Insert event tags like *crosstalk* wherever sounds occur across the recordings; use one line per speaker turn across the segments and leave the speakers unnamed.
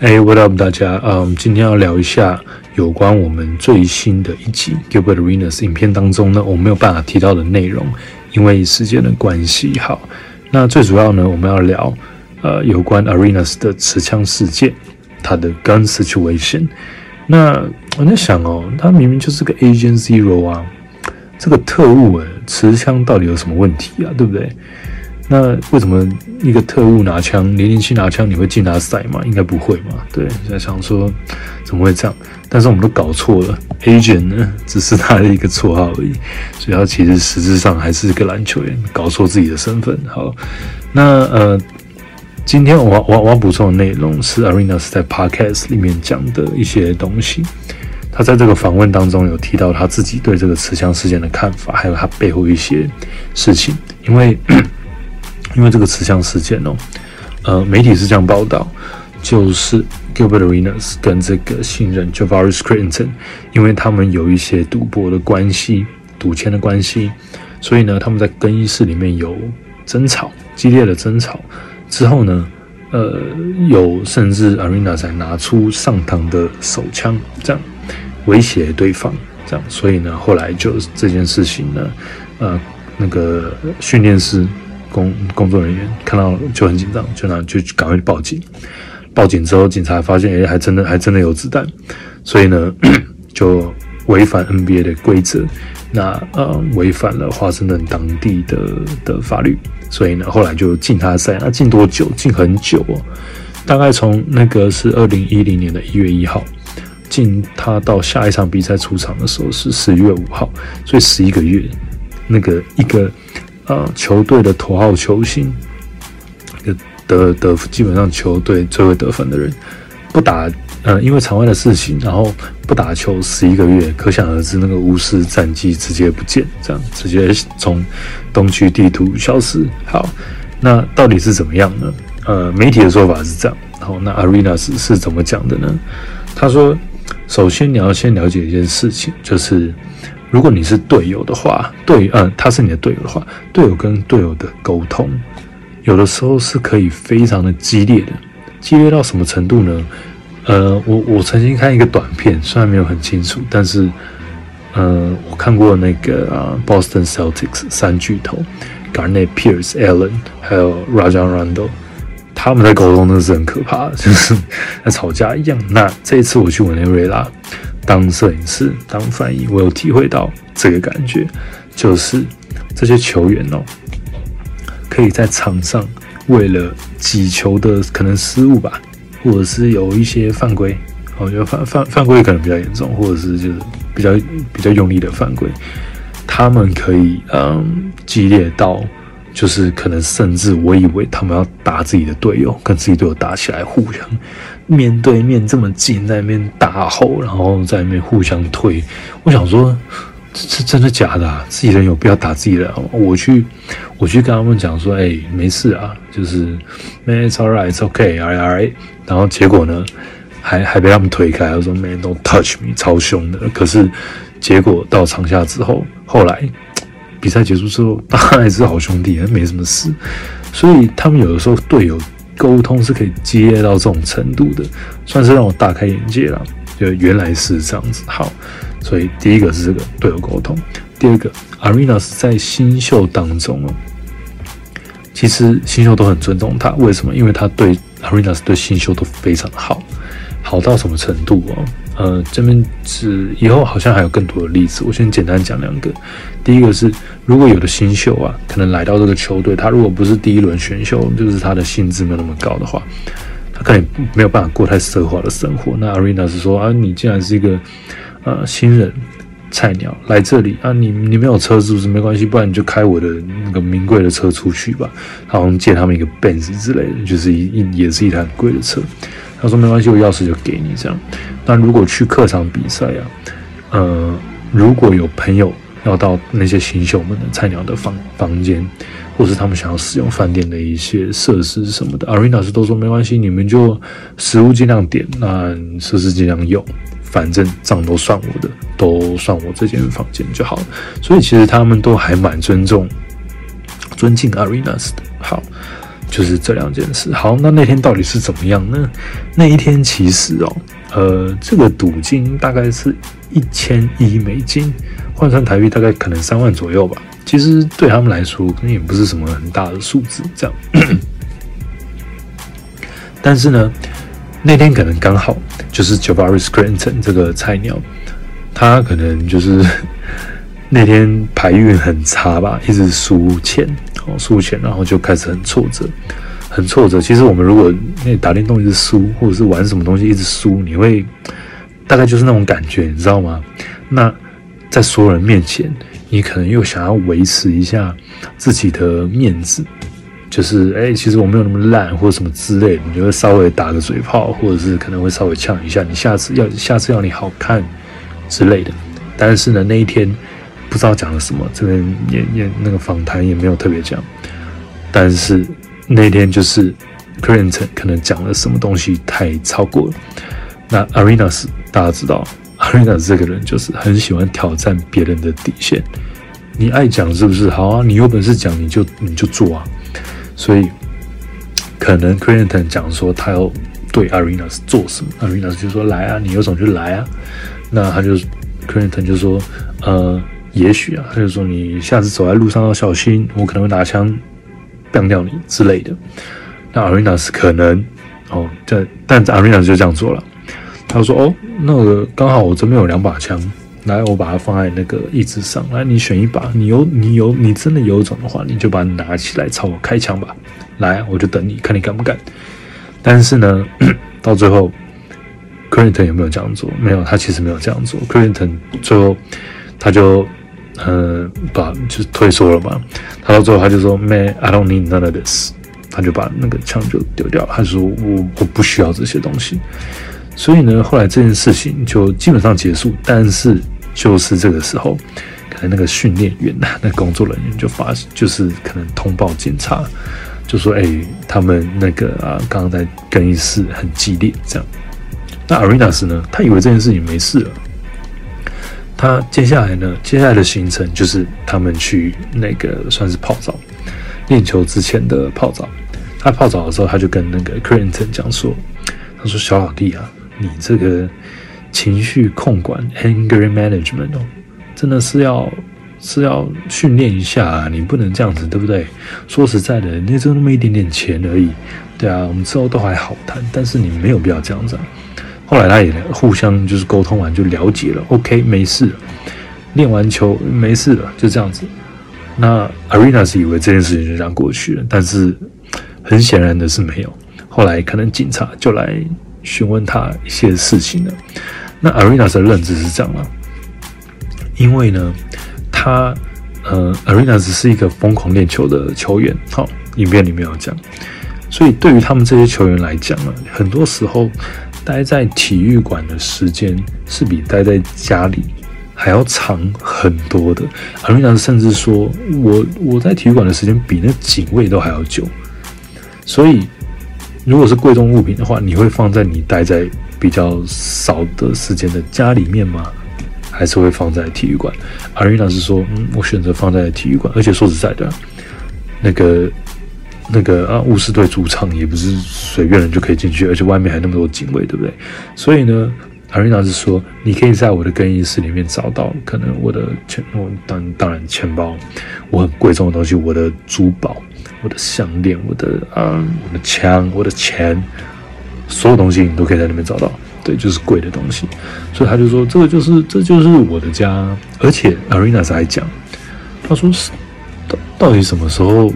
哎，What up，大家？嗯，今天要聊一下有关我们最新的一集 Gilbert Arenas 影片当中呢，我没有办法提到的内容，因为时间的关系。好，那最主要呢，我们要聊呃有关 Arenas 的持枪事件，他的 gun situation。那我在想哦，他明明就是个 Agent Zero 啊，这个特务诶，持枪到底有什么问题啊？对不对？那为什么一个特务拿枪，零零七拿枪，你会进他赛吗？应该不会嘛。对，在想说怎么会这样？但是我们都搞错了，agent 呢，只是他的一个绰号而已，所以他其实实质上还是个篮球员，搞错自己的身份。好，那呃，今天我我我要补充的内容是 Arena 是在 Podcast 里面讲的一些东西。他在这个访问当中有提到他自己对这个持枪事件的看法，还有他背后一些事情，因为。因为这个持枪事件哦，呃，媒体是这样报道，就是 Gilbert Arenas 跟这个新人 Javaris Critton，因为他们有一些赌博的关系、赌钱的关系，所以呢，他们在更衣室里面有争吵，激烈的争吵之后呢，呃，有甚至 Arenas 才拿出上膛的手枪，这样威胁对方，这样，所以呢，后来就这件事情呢，呃，那个训练师。工工作人员看到就很紧张，就拿就赶快去报警。报警之后，警察发现，哎，还真的还真的有子弹，所以呢，*clears throat* 就违反 NBA 的规则，那呃，违反了华盛顿当地的的法律，所以呢，后来就禁他赛。那禁多久？禁很久哦，大概从那个是二零一零年的一月一号，禁他到下一场比赛出场的时候是十一月五号，所以十一个月，那个一个。呃，球队的头号球星，得得基本上球队最会得分的人，不打呃，因为场外的事情，然后不打球十一个月，可想而知那个巫师战绩直接不见，这样直接从东区地图消失。好，那到底是怎么样呢？呃，媒体的说法是这样，然后那 Arenas 是怎么讲的呢？他说，首先你要先了解一件事情，就是。如果你是队友的话，队嗯，他是你的队友的话，队友跟队友的沟通，有的时候是可以非常的激烈的，激烈到什么程度呢？呃，我我曾经看一个短片，虽然没有很清楚，但是，呃，我看过那个啊，Boston Celtics 三巨头，Garnett、Pierce、Allen，还有 Rajon Rondo，他们在沟通那是很可怕的，*laughs* 就是在吵架一样。那这一次我去委内瑞拉。当摄影师，当翻译，我有体会到这个感觉，就是这些球员哦，可以在场上为了几球的可能失误吧，或者是有一些犯规，哦，有犯犯犯规可能比较严重，或者是就是比较比较用力的犯规，他们可以嗯激烈到。就是可能甚至我以为他们要打自己的队友，跟自己队友打起来，互相面对面这么近，在那边大吼，然后在那边互相推。我想说，这这真的假的？啊自己人有必要打自己人？我去，我去跟他们讲说，哎，没事啊，就是 Man, it's alright, it's okay, alright. 然后结果呢，还还被他们推开，我说 Man, don't touch me，超凶的。可是结果到场下之后，后来。比赛结束之后，大家还是好兄弟，*laughs* 没什么事。所以他们有的时候队友沟通是可以接到这种程度的，算是让我大开眼界了。就原来是这样子。好，所以第一个是这个队友沟通，第二个，Arenas 在新秀当中哦，其实新秀都很尊重他。为什么？因为他对 Arena 对新秀都非常好，好到什么程度哦？呃，这边是以后好像还有更多的例子，我先简单讲两个。第一个是，如果有的新秀啊，可能来到这个球队，他如果不是第一轮选秀，就是他的薪资没有那么高的话，他可能没有办法过太奢华的生活。那 Arena 是说啊，你既然是一个呃新人菜鸟来这里啊，你你没有车是不是没关系？不然你就开我的那个名贵的车出去吧，好像借他们一个 Benz 之类的，就是一一也是一台很贵的车。他说没关系，我钥匙就给你这样。那如果去客场比赛呀，呃，如果有朋友要到那些新秀们的菜鸟的房房间，或是他们想要使用饭店的一些设施什么的，Arena 老师都说没关系，你们就食物尽量点，那设施尽量用，反正账都算我的，都算我这间房间就好了。所以其实他们都还蛮尊重、尊敬 Arenas 的。好。就是这两件事。好，那那天到底是怎么样呢？那一天其实哦，呃，这个赌金大概是一千一美金，换算台币大概可能三万左右吧。其实对他们来说，可能也不是什么很大的数字，这样。*clears throat* 但是呢，那天可能刚好就是 Javaris Clinton 这个菜鸟，他可能就是 *laughs* 那天牌运很差吧，一直输钱，哦，输钱，然后就开始很挫折，很挫折。其实我们如果那打电动一直输，或者是玩什么东西一直输，你会大概就是那种感觉，你知道吗？那在所有人面前，你可能又想要维持一下自己的面子。就是哎，其实我没有那么烂，或者什么之类的，你就会稍微打个嘴炮，或者是可能会稍微呛一下，你下次要下次要你好看之类的。但是呢，那一天不知道讲了什么，这边也也那个访谈也没有特别讲。但是那天就是 Clinton 可能讲了什么东西太超过了。那 Arenas 大家知道，Arenas 这个人就是很喜欢挑战别人的底线。你爱讲是不是？好啊，你有本事讲你就你就做啊。所以，可能 Clinton 讲说他要对 Arenas 做什么，Arenas 就说来啊，你有种就来啊。那他就 Clinton 就说，呃，也许啊，他就说你下次走在路上要小心，我可能会拿枪干掉你之类的。那 Arenas 可能哦，这但 Arenas 就这样做了。他说哦，那个刚好我这边有两把枪。来，我把它放在那个椅子上。来，你选一把。你有，你有，你真的有种的话，你就把它拿起来朝我开枪吧。来，我就等你，看你敢不敢。但是呢，到最后，Clinton 有没有这样做？没有，他其实没有这样做。Clinton 最后他就，呃，把就是退缩了嘛。他到最后他就说，Man, I don't need none of this。他就把那个枪就丢掉了。他说，我我不需要这些东西。所以呢，后来这件事情就基本上结束。但是就是这个时候，可能那个训练员呐，那工作人员就发，就是可能通报警察，就说：“哎，他们那个啊，刚刚在更衣室很激烈。”这样，那 Arenas 呢，他以为这件事情没事了。他接下来呢，接下来的行程就是他们去那个算是泡澡，练球之前的泡澡。他泡澡的时候，他就跟那个 Clinton 讲说：“他说小老弟啊。”你这个情绪控管 （anger management） 哦，真的是要是要训练一下啊！你不能这样子，对不对？说实在的，那就那么一点点钱而已，对啊，我们之后都还好谈。但是你没有必要这样子。后来他也互相就是沟通完就了解了，OK，没事了，练完球没事了，就这样子。那 Arena 是以为这件事情就这样过去了，但是很显然的是没有。后来可能警察就来。询问他一些事情了？那 Arena 的认知是这样啊，因为呢，他呃，Arena 只是一个疯狂练球的球员，好，影片里面有讲，所以对于他们这些球员来讲呢，很多时候待在体育馆的时间是比待在家里还要长很多的。Arenas 甚至说，我我在体育馆的时间比那警卫都还要久，所以。如果是贵重物品的话，你会放在你待在比较少的时间的家里面吗？还是会放在体育馆？阿瑞娜是说，嗯，我选择放在体育馆。而且说实在的，那个那个啊，巫师队主场也不是随便人就可以进去，而且外面还那么多警卫，对不对？所以呢，阿瑞娜是说，你可以在我的更衣室里面找到可能我的钱，我当当然钱包，我很贵重的东西，我的珠宝。我的项链，我的啊，我的枪，我的钱，所有东西你都可以在那边找到。对，就是贵的东西。所以他就说，这个就是这就是我的家。而且 Arenas 还讲，他说是到到底什么时候？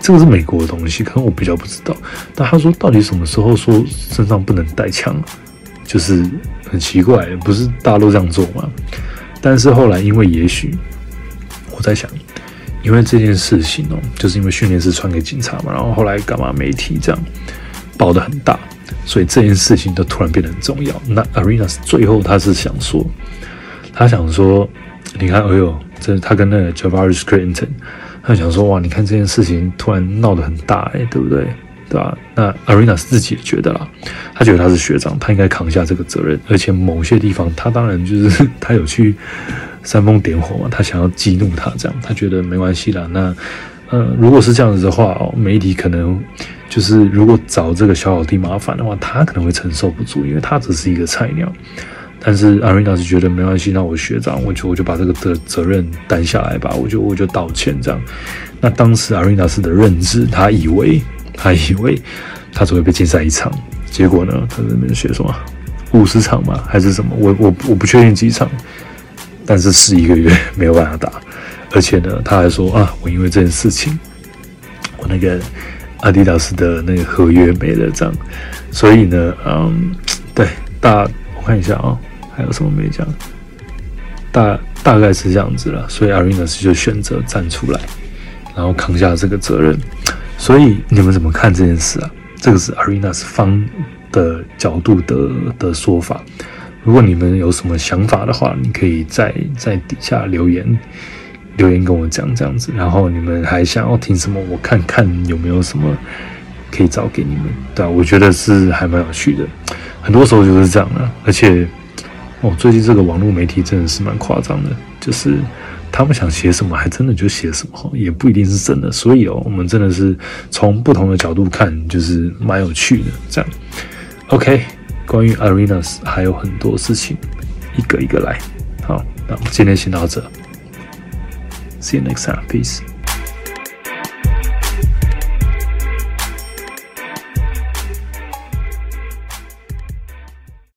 这个是美国的东西，可能我比较不知道。但他说到底什么时候说身上不能带枪，就是很奇怪，不是大陆这样做吗？但是后来因为也许我在想。因为这件事情哦，就是因为训练师传给警察嘛，然后后来干嘛媒体这样报的很大，所以这件事情就突然变得很重要。那 Arena 最后他是想说，他想说，你看，哎呦，这他跟那个 Javaris Clinton，他想说，哇，你看这件事情突然闹得很大，哎，对不对？对吧？那 Arena 自己也觉得啦，他觉得他是学长，他应该扛下这个责任，而且某些地方他当然就是 *laughs* 他有去。煽风点火嘛，他想要激怒他，这样他觉得没关系啦。那呃，如果是这样子的话哦，媒体可能就是如果找这个小老弟麻烦的话，他可能会承受不住，因为他只是一个菜鸟。但是阿瑞达是觉得没关系，那我学长，我就我就把这个的责任担下来吧，我就我就道歉这样。那当时阿瑞达斯的认知，他以为他以为他只会被禁赛一场，结果呢，他在那边学什么五十场嘛，还是什么？我我我不确定几场，但是是一个月没有办法打，而且呢，他还说啊，我因为这件事情，我那个阿迪达斯的那个合约没了这样，所以呢，嗯，对，大我看一下啊。还有什么没讲？大大概是这样子了，所以 Arena 就选择站出来，然后扛下这个责任。所以你们怎么看这件事啊？这个是 Arena 方的角度的的说法。如果你们有什么想法的话，你可以在在底下留言留言跟我讲这样子。然后你们还想要听什么？我看看有没有什么可以找给你们。对啊，我觉得是还蛮有趣的。很多时候就是这样的，而且。哦，最近这个网络媒体真的是蛮夸张的，就是他们想写什么，还真的就写什么，也不一定是真的。所以哦，我们真的是从不同的角度看，就是蛮有趣的。这样，OK，关于 Arenas 还有很多事情，一个一个来。好，那我们今天先到这，See you next time，peace。